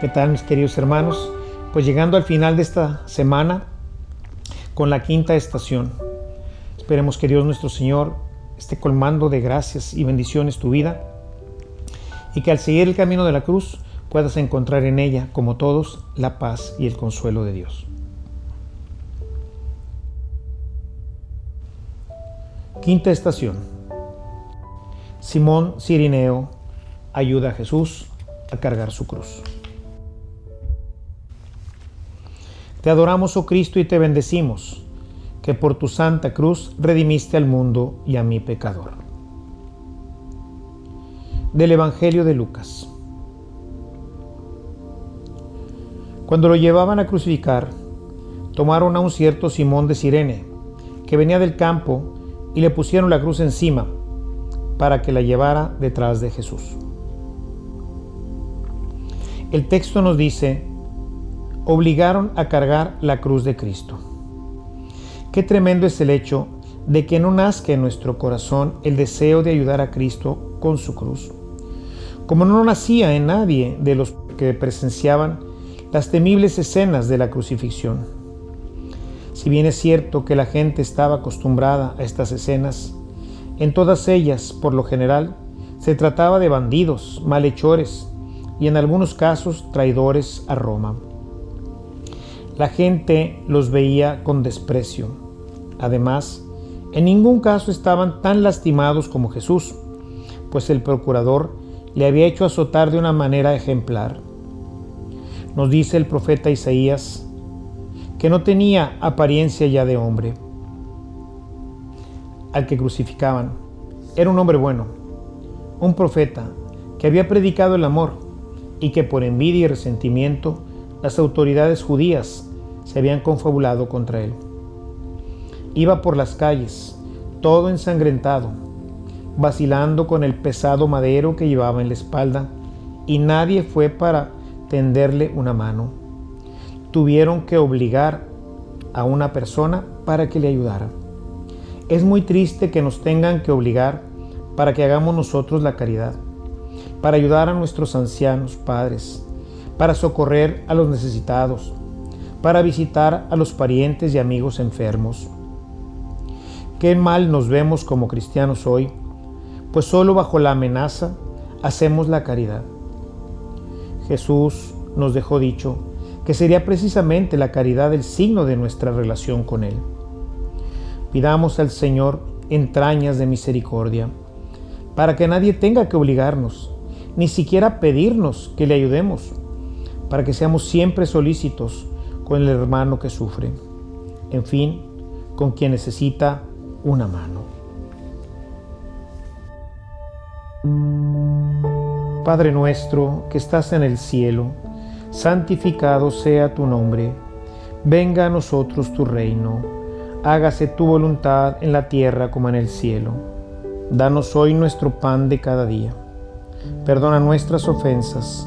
¿Qué tal mis queridos hermanos? Pues llegando al final de esta semana con la quinta estación. Esperemos que Dios nuestro Señor esté colmando de gracias y bendiciones tu vida y que al seguir el camino de la cruz puedas encontrar en ella, como todos, la paz y el consuelo de Dios. Quinta estación. Simón Cirineo ayuda a Jesús a cargar su cruz. Te adoramos, oh Cristo, y te bendecimos, que por tu santa cruz redimiste al mundo y a mi pecador. Del Evangelio de Lucas. Cuando lo llevaban a crucificar, tomaron a un cierto Simón de Sirene, que venía del campo, y le pusieron la cruz encima, para que la llevara detrás de Jesús. El texto nos dice obligaron a cargar la cruz de Cristo. Qué tremendo es el hecho de que no nazca en nuestro corazón el deseo de ayudar a Cristo con su cruz, como no nacía en nadie de los que presenciaban las temibles escenas de la crucifixión. Si bien es cierto que la gente estaba acostumbrada a estas escenas, en todas ellas, por lo general, se trataba de bandidos, malhechores y en algunos casos traidores a Roma. La gente los veía con desprecio. Además, en ningún caso estaban tan lastimados como Jesús, pues el procurador le había hecho azotar de una manera ejemplar. Nos dice el profeta Isaías que no tenía apariencia ya de hombre. Al que crucificaban era un hombre bueno, un profeta que había predicado el amor y que por envidia y resentimiento las autoridades judías se habían confabulado contra él. Iba por las calles, todo ensangrentado, vacilando con el pesado madero que llevaba en la espalda, y nadie fue para tenderle una mano. Tuvieron que obligar a una persona para que le ayudara. Es muy triste que nos tengan que obligar para que hagamos nosotros la caridad, para ayudar a nuestros ancianos padres, para socorrer a los necesitados, para visitar a los parientes y amigos enfermos. Qué mal nos vemos como cristianos hoy, pues solo bajo la amenaza hacemos la caridad. Jesús nos dejó dicho que sería precisamente la caridad el signo de nuestra relación con Él. Pidamos al Señor entrañas de misericordia, para que nadie tenga que obligarnos, ni siquiera pedirnos que le ayudemos, para que seamos siempre solícitos con el hermano que sufre, en fin, con quien necesita una mano. Padre nuestro que estás en el cielo, santificado sea tu nombre, venga a nosotros tu reino, hágase tu voluntad en la tierra como en el cielo. Danos hoy nuestro pan de cada día. Perdona nuestras ofensas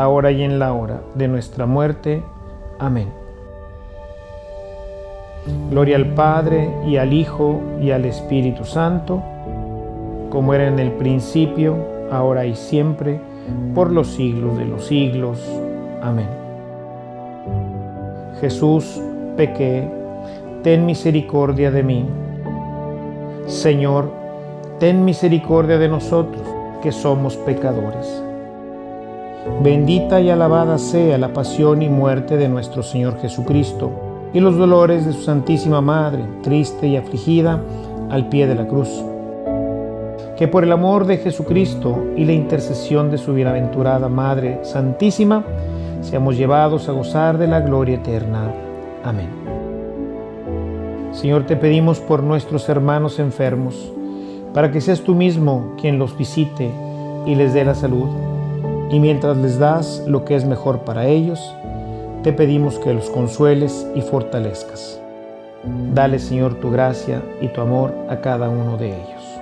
ahora y en la hora de nuestra muerte. Amén. Gloria al Padre y al Hijo y al Espíritu Santo, como era en el principio, ahora y siempre, por los siglos de los siglos. Amén. Jesús, pequé, ten misericordia de mí. Señor, ten misericordia de nosotros, que somos pecadores. Bendita y alabada sea la pasión y muerte de nuestro Señor Jesucristo y los dolores de su Santísima Madre, triste y afligida, al pie de la cruz. Que por el amor de Jesucristo y la intercesión de su bienaventurada Madre Santísima, seamos llevados a gozar de la gloria eterna. Amén. Señor, te pedimos por nuestros hermanos enfermos, para que seas tú mismo quien los visite y les dé la salud y mientras les das lo que es mejor para ellos, te pedimos que los consueles y fortalezcas. Dale, Señor, tu gracia y tu amor a cada uno de ellos.